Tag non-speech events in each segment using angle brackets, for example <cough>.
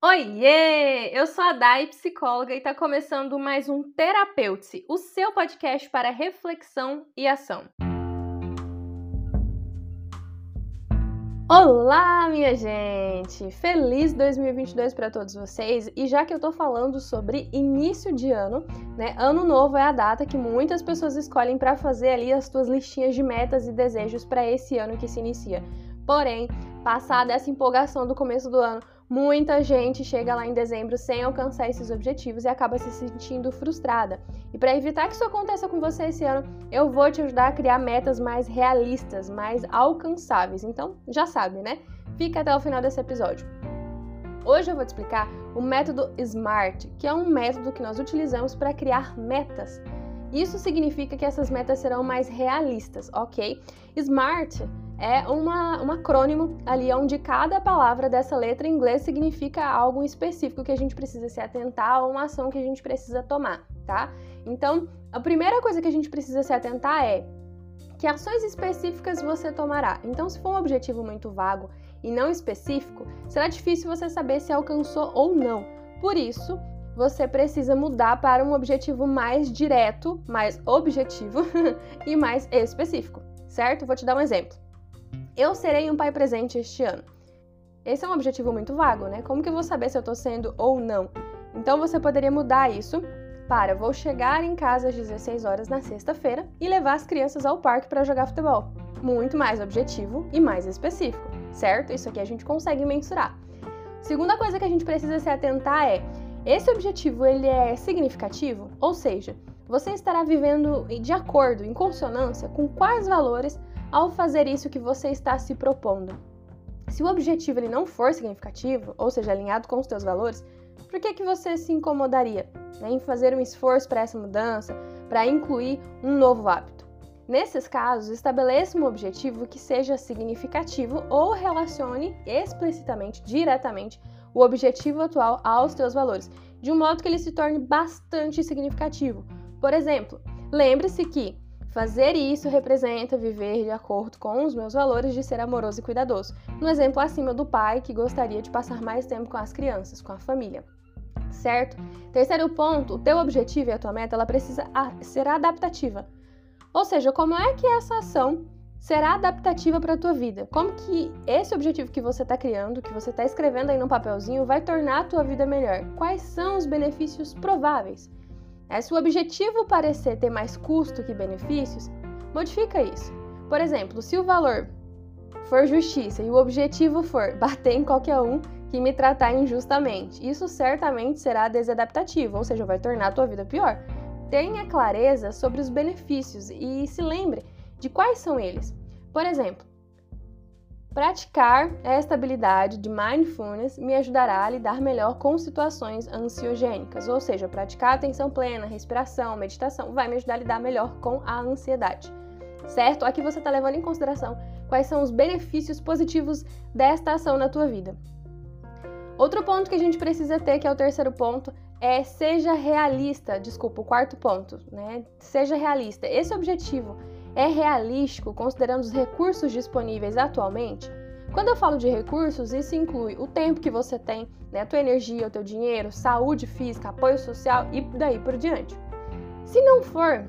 Oiê! Eu sou a Dai, psicóloga, e está começando mais um Terapeute, o seu podcast para reflexão e ação. Olá, minha gente! Feliz 2022 para todos vocês! E já que eu tô falando sobre início de ano, né? Ano novo é a data que muitas pessoas escolhem para fazer ali as suas listinhas de metas e desejos para esse ano que se inicia. Porém, passada essa empolgação do começo do ano, Muita gente chega lá em dezembro sem alcançar esses objetivos e acaba se sentindo frustrada. E para evitar que isso aconteça com você esse ano, eu vou te ajudar a criar metas mais realistas, mais alcançáveis. Então, já sabe, né? Fica até o final desse episódio. Hoje eu vou te explicar o método SMART, que é um método que nós utilizamos para criar metas. Isso significa que essas metas serão mais realistas, ok? SMART é uma, um acrônimo ali onde cada palavra dessa letra em inglês significa algo específico que a gente precisa se atentar ou uma ação que a gente precisa tomar, tá? Então, a primeira coisa que a gente precisa se atentar é que ações específicas você tomará. Então, se for um objetivo muito vago e não específico, será difícil você saber se alcançou ou não. Por isso, você precisa mudar para um objetivo mais direto, mais objetivo <laughs> e mais específico, certo? Vou te dar um exemplo. Eu serei um pai presente este ano. Esse é um objetivo muito vago, né? Como que eu vou saber se eu tô sendo ou não? Então você poderia mudar isso para vou chegar em casa às 16 horas na sexta-feira e levar as crianças ao parque para jogar futebol. Muito mais objetivo e mais específico, certo? Isso aqui a gente consegue mensurar. Segunda coisa que a gente precisa se atentar é: esse objetivo ele é significativo? Ou seja, você estará vivendo de acordo, em consonância com quais valores ao fazer isso que você está se propondo. Se o objetivo ele não for significativo, ou seja, alinhado com os seus valores, por que, que você se incomodaria né, em fazer um esforço para essa mudança, para incluir um novo hábito? Nesses casos, estabeleça um objetivo que seja significativo ou relacione explicitamente, diretamente, o objetivo atual aos seus valores, de um modo que ele se torne bastante significativo. Por exemplo, lembre-se que Fazer isso representa viver de acordo com os meus valores de ser amoroso e cuidadoso. No exemplo acima do pai que gostaria de passar mais tempo com as crianças, com a família. Certo? Terceiro ponto, o teu objetivo e a tua meta, ela precisa ser adaptativa. Ou seja, como é que essa ação será adaptativa para a tua vida? Como que esse objetivo que você está criando, que você está escrevendo aí no papelzinho, vai tornar a tua vida melhor? Quais são os benefícios prováveis? É, se o objetivo parecer ter mais custo que benefícios, modifica isso. Por exemplo, se o valor for justiça e o objetivo for <laughs> bater em qualquer um que me tratar injustamente, isso certamente será desadaptativo, ou seja, vai tornar a tua vida pior. Tenha clareza sobre os benefícios e se lembre de quais são eles. Por exemplo, Praticar esta habilidade de mindfulness me ajudará a lidar melhor com situações ansiogênicas, ou seja, praticar atenção plena, respiração, meditação vai me ajudar a lidar melhor com a ansiedade. Certo? Aqui você está levando em consideração quais são os benefícios positivos desta ação na tua vida. Outro ponto que a gente precisa ter, que é o terceiro ponto, é seja realista. Desculpa, o quarto ponto, né? Seja realista. Esse objetivo é realístico considerando os recursos disponíveis atualmente? Quando eu falo de recursos, isso inclui o tempo que você tem, né, a tua energia, o teu dinheiro, saúde física, apoio social e daí por diante. Se não for,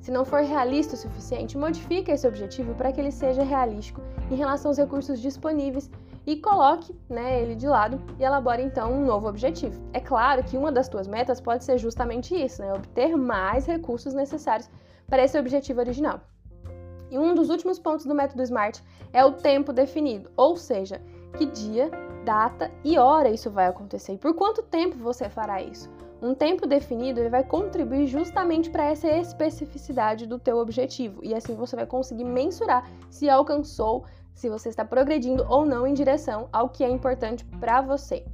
se não for realista o suficiente, modifique esse objetivo para que ele seja realístico em relação aos recursos disponíveis e coloque né, ele de lado e elabore então um novo objetivo. É claro que uma das tuas metas pode ser justamente isso, né, obter mais recursos necessários para esse objetivo original. E um dos últimos pontos do método SMART é o tempo definido, ou seja, que dia, data e hora isso vai acontecer e por quanto tempo você fará isso. Um tempo definido ele vai contribuir justamente para essa especificidade do teu objetivo e assim você vai conseguir mensurar se alcançou, se você está progredindo ou não em direção ao que é importante para você.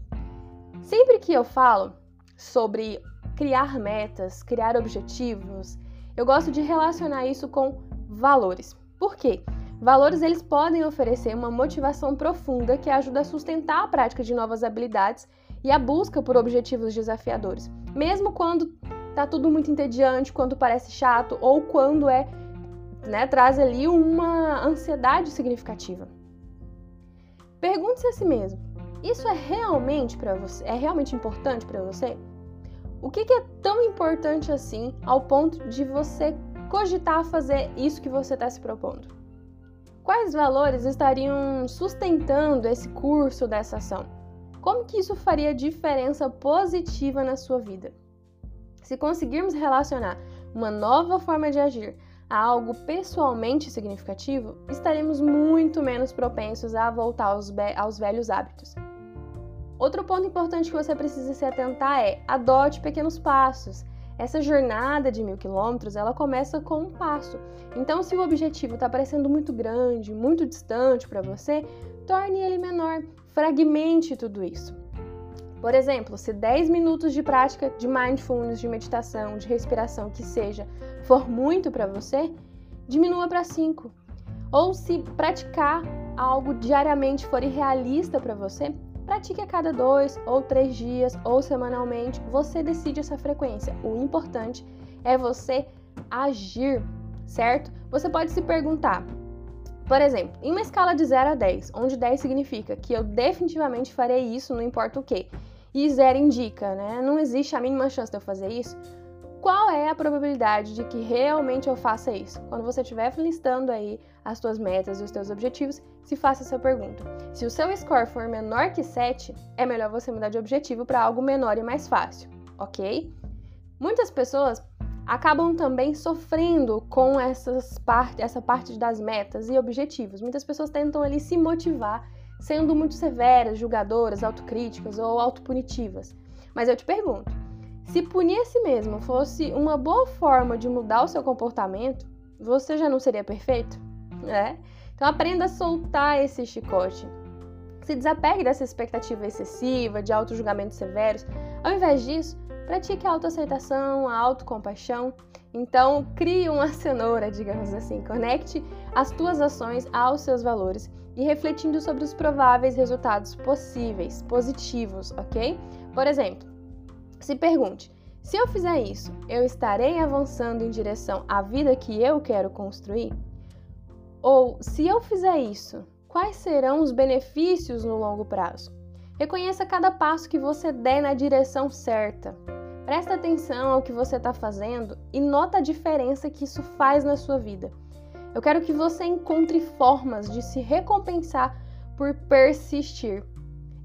Sempre que eu falo sobre criar metas, criar objetivos, eu gosto de relacionar isso com valores. Por quê? Valores eles podem oferecer uma motivação profunda que ajuda a sustentar a prática de novas habilidades e a busca por objetivos desafiadores, mesmo quando tá tudo muito entediante, quando parece chato ou quando é, né, traz ali uma ansiedade significativa. Pergunte-se a si mesmo: isso é realmente para você? É realmente importante para você? O que, que é tão importante assim ao ponto de você cogitar fazer isso que você está se propondo? Quais valores estariam sustentando esse curso dessa ação? Como que isso faria diferença positiva na sua vida? Se conseguirmos relacionar uma nova forma de agir a algo pessoalmente significativo, estaremos muito menos propensos a voltar aos, aos velhos hábitos. Outro ponto importante que você precisa se atentar é adote pequenos passos. Essa jornada de mil quilômetros, ela começa com um passo. Então, se o objetivo está parecendo muito grande, muito distante para você, torne ele menor, fragmente tudo isso. Por exemplo, se 10 minutos de prática de mindfulness, de meditação, de respiração, que seja, for muito para você, diminua para 5. Ou se praticar algo diariamente for irrealista para você, pratique a cada dois ou três dias ou semanalmente. Você decide essa frequência. O importante é você agir, certo? Você pode se perguntar, por exemplo, em uma escala de 0 a 10, onde 10 significa que eu definitivamente farei isso, não importa o que, e 0 indica, né? Não existe a mínima chance de eu fazer isso. Qual é a probabilidade de que realmente eu faça isso? Quando você estiver listando aí as suas metas e os seus objetivos, se faça essa pergunta. Se o seu score for menor que 7, é melhor você mudar de objetivo para algo menor e mais fácil, ok? Muitas pessoas acabam também sofrendo com essas essa parte das metas e objetivos. Muitas pessoas tentam ali se motivar sendo muito severas, julgadoras, autocríticas ou autopunitivas. Mas eu te pergunto, se punir a si mesmo fosse uma boa forma de mudar o seu comportamento, você já não seria perfeito? É? Então aprenda a soltar esse chicote. Se desapegue dessa expectativa excessiva, de auto-julgamentos severos. Ao invés disso, Pratique a autoaceitação, a autocompaixão. Então, crie uma <laughs> cenoura, digamos assim. Conecte as tuas ações aos seus valores e refletindo sobre os prováveis resultados possíveis, positivos, ok? Por exemplo, se pergunte: se eu fizer isso, eu estarei avançando em direção à vida que eu quero construir? Ou se eu fizer isso, quais serão os benefícios no longo prazo? Reconheça cada passo que você der na direção certa. Presta atenção ao que você está fazendo e nota a diferença que isso faz na sua vida. Eu quero que você encontre formas de se recompensar por persistir.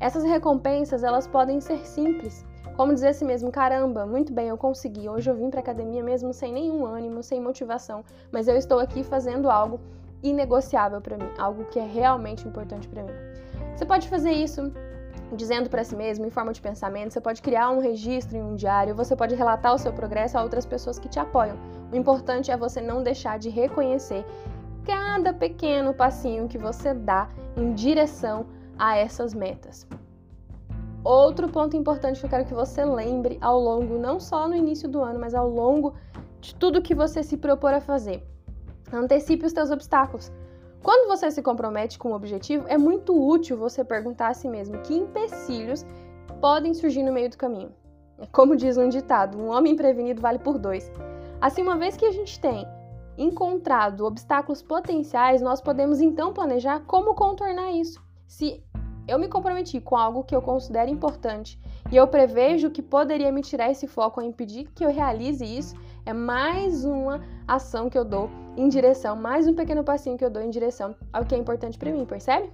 Essas recompensas, elas podem ser simples, como dizer assim mesmo, caramba, muito bem, eu consegui. Hoje eu vim para academia mesmo sem nenhum ânimo, sem motivação, mas eu estou aqui fazendo algo inegociável para mim, algo que é realmente importante para mim. Você pode fazer isso dizendo para si mesmo em forma de pensamento, você pode criar um registro em um diário, você pode relatar o seu progresso a outras pessoas que te apoiam. O importante é você não deixar de reconhecer cada pequeno passinho que você dá em direção a essas metas. Outro ponto importante que eu quero que você lembre ao longo, não só no início do ano, mas ao longo de tudo que você se propor a fazer. Antecipe os seus obstáculos. Quando você se compromete com um objetivo, é muito útil você perguntar a si mesmo que empecilhos podem surgir no meio do caminho. Como diz um ditado, um homem prevenido vale por dois. Assim, uma vez que a gente tem encontrado obstáculos potenciais, nós podemos então planejar como contornar isso. Se eu me comprometi com algo que eu considero importante e eu prevejo que poderia me tirar esse foco ou impedir que eu realize isso, é mais uma ação que eu dou em direção, mais um pequeno passinho que eu dou em direção ao que é importante para mim, percebe?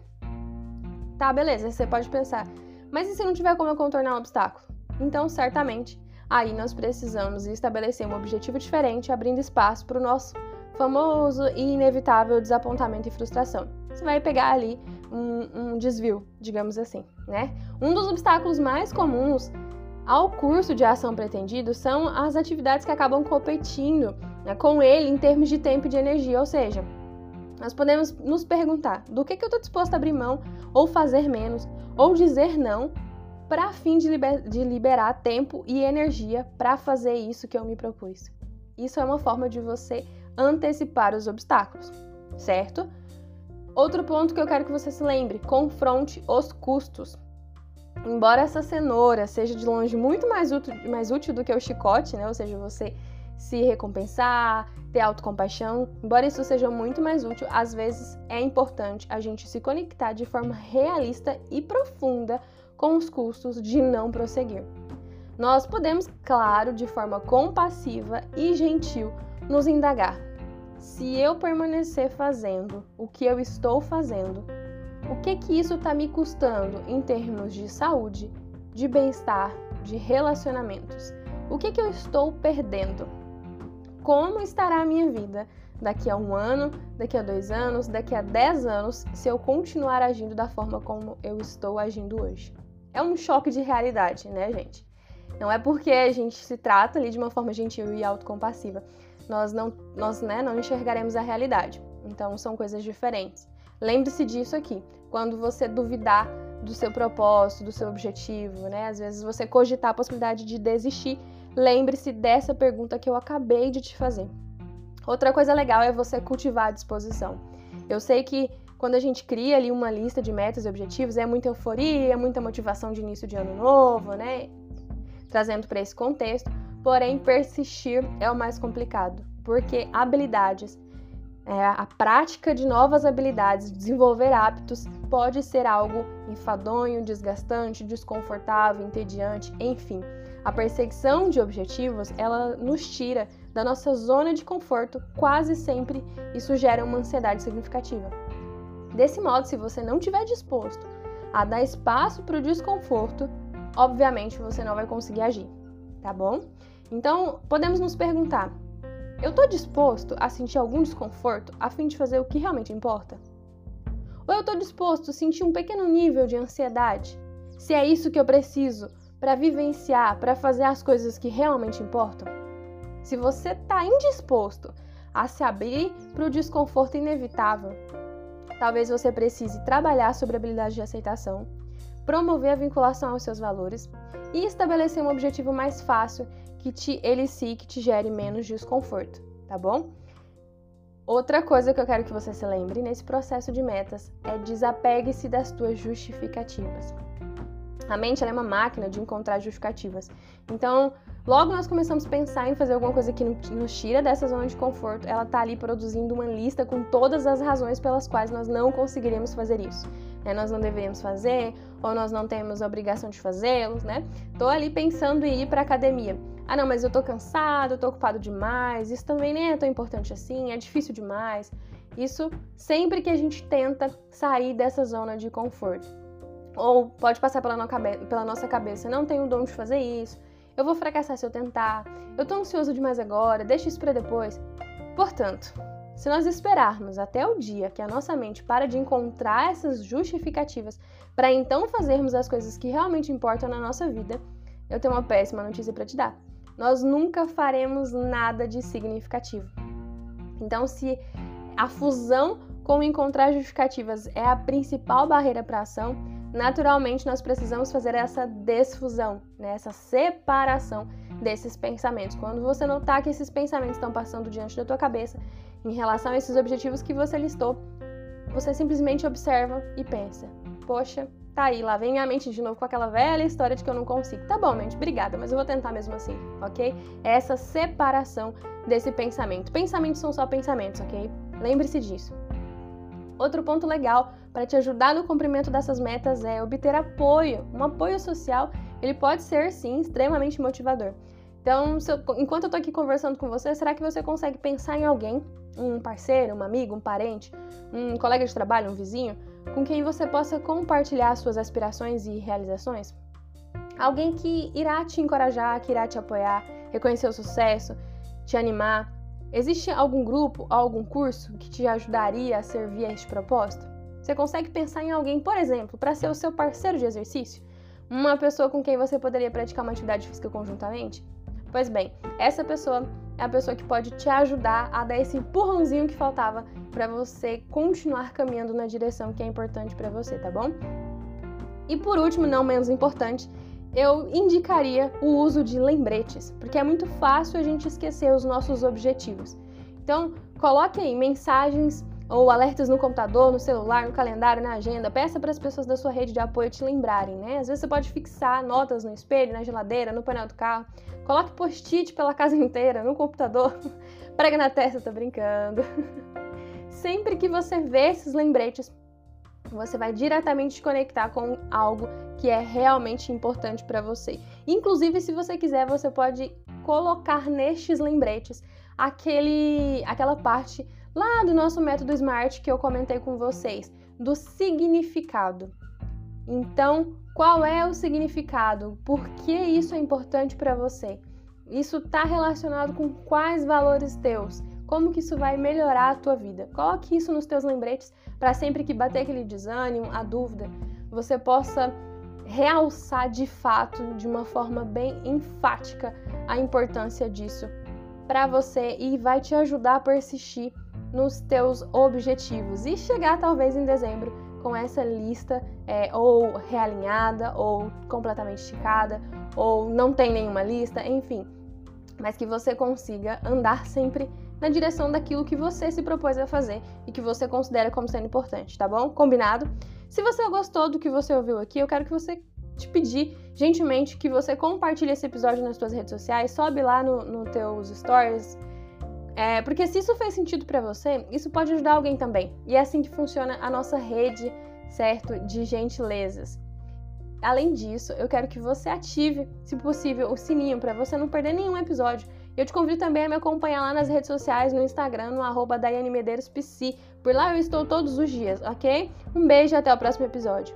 Tá, beleza, você pode pensar, mas e se não tiver como eu contornar um obstáculo? Então, certamente, aí nós precisamos estabelecer um objetivo diferente, abrindo espaço para o nosso famoso e inevitável desapontamento e frustração. Você vai pegar ali um, um desvio, digamos assim, né? Um dos obstáculos mais comuns ao curso de ação pretendido são as atividades que acabam competindo né, com ele em termos de tempo e de energia, ou seja, nós podemos nos perguntar do que, que eu estou disposto a abrir mão, ou fazer menos, ou dizer não, para fim de, liber de liberar tempo e energia para fazer isso que eu me propus. Isso é uma forma de você antecipar os obstáculos, certo? Outro ponto que eu quero que você se lembre: confronte os custos. Embora essa cenoura seja de longe muito mais útil, mais útil do que o chicote, né? Ou seja, você se recompensar, ter autocompaixão. Embora isso seja muito mais útil, às vezes é importante a gente se conectar de forma realista e profunda com os custos de não prosseguir. Nós podemos, claro, de forma compassiva e gentil, nos indagar: se eu permanecer fazendo o que eu estou fazendo, o que que isso está me custando em termos de saúde, de bem-estar, de relacionamentos? O que que eu estou perdendo? Como estará a minha vida daqui a um ano, daqui a dois anos, daqui a dez anos, se eu continuar agindo da forma como eu estou agindo hoje? É um choque de realidade, né, gente? Não é porque a gente se trata ali de uma forma gentil e autocompassiva, nós não, nós, né, não enxergaremos a realidade. Então são coisas diferentes. Lembre-se disso aqui. Quando você duvidar do seu propósito, do seu objetivo, né? Às vezes você cogitar a possibilidade de desistir, lembre-se dessa pergunta que eu acabei de te fazer. Outra coisa legal é você cultivar a disposição. Eu sei que quando a gente cria ali uma lista de metas e objetivos, é muita euforia, muita motivação de início de ano novo, né? Trazendo para esse contexto, porém persistir é o mais complicado, porque habilidades é, a prática de novas habilidades, desenvolver hábitos, pode ser algo enfadonho, desgastante, desconfortável, entediante, enfim. A perseguição de objetivos, ela nos tira da nossa zona de conforto quase sempre isso gera uma ansiedade significativa. Desse modo, se você não estiver disposto a dar espaço para o desconforto, obviamente você não vai conseguir agir, tá bom? Então, podemos nos perguntar: eu estou disposto a sentir algum desconforto a fim de fazer o que realmente importa? Ou eu estou disposto a sentir um pequeno nível de ansiedade, se é isso que eu preciso para vivenciar, para fazer as coisas que realmente importam? Se você está indisposto a se abrir para o desconforto inevitável, talvez você precise trabalhar sobre a habilidade de aceitação, promover a vinculação aos seus valores e estabelecer um objetivo mais fácil que te, ele sim que te gere menos desconforto, tá bom? Outra coisa que eu quero que você se lembre nesse processo de metas é desapegue-se das tuas justificativas. A mente é uma máquina de encontrar justificativas. Então, logo nós começamos a pensar em fazer alguma coisa que nos tira dessa zona de conforto, ela tá ali produzindo uma lista com todas as razões pelas quais nós não conseguiremos fazer isso né? Nós não deveríamos fazer, ou nós não temos a obrigação de fazê-los, né? Tô ali pensando em ir para academia. Ah, não, mas eu tô cansado, eu tô ocupado demais, isso também nem é tão importante assim, é difícil demais. Isso sempre que a gente tenta sair dessa zona de conforto. Ou pode passar pela, no pela nossa cabeça, não tenho o dom de fazer isso, eu vou fracassar se eu tentar, eu tô ansioso demais agora, deixa isso para depois. Portanto, se nós esperarmos até o dia que a nossa mente para de encontrar essas justificativas para então fazermos as coisas que realmente importam na nossa vida, eu tenho uma péssima notícia para te dar. Nós nunca faremos nada de significativo. Então, se a fusão com encontrar justificativas é a principal barreira para ação, naturalmente nós precisamos fazer essa desfusão, né? essa separação desses pensamentos. Quando você notar que esses pensamentos estão passando diante da tua cabeça em relação a esses objetivos que você listou, você simplesmente observa e pensa: poxa, tá aí, lá vem minha mente de novo com aquela velha história de que eu não consigo. Tá bom, mente, obrigada, mas eu vou tentar mesmo assim, ok? Essa separação desse pensamento. Pensamentos são só pensamentos, ok? Lembre-se disso. Outro ponto legal para te ajudar no cumprimento dessas metas é obter apoio. Um apoio social, ele pode ser sim extremamente motivador. Então, eu, enquanto eu tô aqui conversando com você, será que você consegue pensar em alguém, um parceiro, um amigo, um parente, um colega de trabalho, um vizinho, com quem você possa compartilhar suas aspirações e realizações? Alguém que irá te encorajar, que irá te apoiar, reconhecer o sucesso, te animar. Existe algum grupo, algum curso que te ajudaria a servir a este propósito? Você consegue pensar em alguém, por exemplo, para ser o seu parceiro de exercício? Uma pessoa com quem você poderia praticar uma atividade física conjuntamente? Pois bem, essa pessoa é a pessoa que pode te ajudar a dar esse empurrãozinho que faltava para você continuar caminhando na direção que é importante para você, tá bom? E por último, não menos importante, eu indicaria o uso de lembretes, porque é muito fácil a gente esquecer os nossos objetivos. Então, coloque aí mensagens ou alertas no computador, no celular, no calendário, na agenda. Peça para as pessoas da sua rede de apoio te lembrarem, né? Às vezes você pode fixar notas no espelho, na geladeira, no painel do carro. Coloque post-it pela casa inteira, no computador. <laughs> Prega na testa, tô brincando. <laughs> Sempre que você vê esses lembretes, você vai diretamente conectar com algo que é realmente importante para você. Inclusive, se você quiser, você pode colocar nestes lembretes aquele, aquela parte lá do nosso método SMART que eu comentei com vocês, do significado. Então, qual é o significado? Por que isso é importante para você? Isso está relacionado com quais valores teus? Como que isso vai melhorar a tua vida? Coloque isso nos teus lembretes para sempre que bater aquele desânimo, a dúvida, você possa realçar de fato, de uma forma bem enfática, a importância disso para você e vai te ajudar a persistir nos teus objetivos e chegar talvez em dezembro com essa lista é, ou realinhada ou completamente esticada ou não tem nenhuma lista, enfim, mas que você consiga andar sempre na direção daquilo que você se propôs a fazer e que você considera como sendo importante, tá bom? Combinado? Se você gostou do que você ouviu aqui, eu quero que você te pedir gentilmente que você compartilhe esse episódio nas suas redes sociais, sobe lá no, no teus stories, é, porque se isso fez sentido para você, isso pode ajudar alguém também. E é assim que funciona a nossa rede, certo, de gentilezas. Além disso, eu quero que você ative, se possível, o sininho para você não perder nenhum episódio. Eu te convido também a me acompanhar lá nas redes sociais, no Instagram, no arroba Por lá eu estou todos os dias, ok? Um beijo e até o próximo episódio.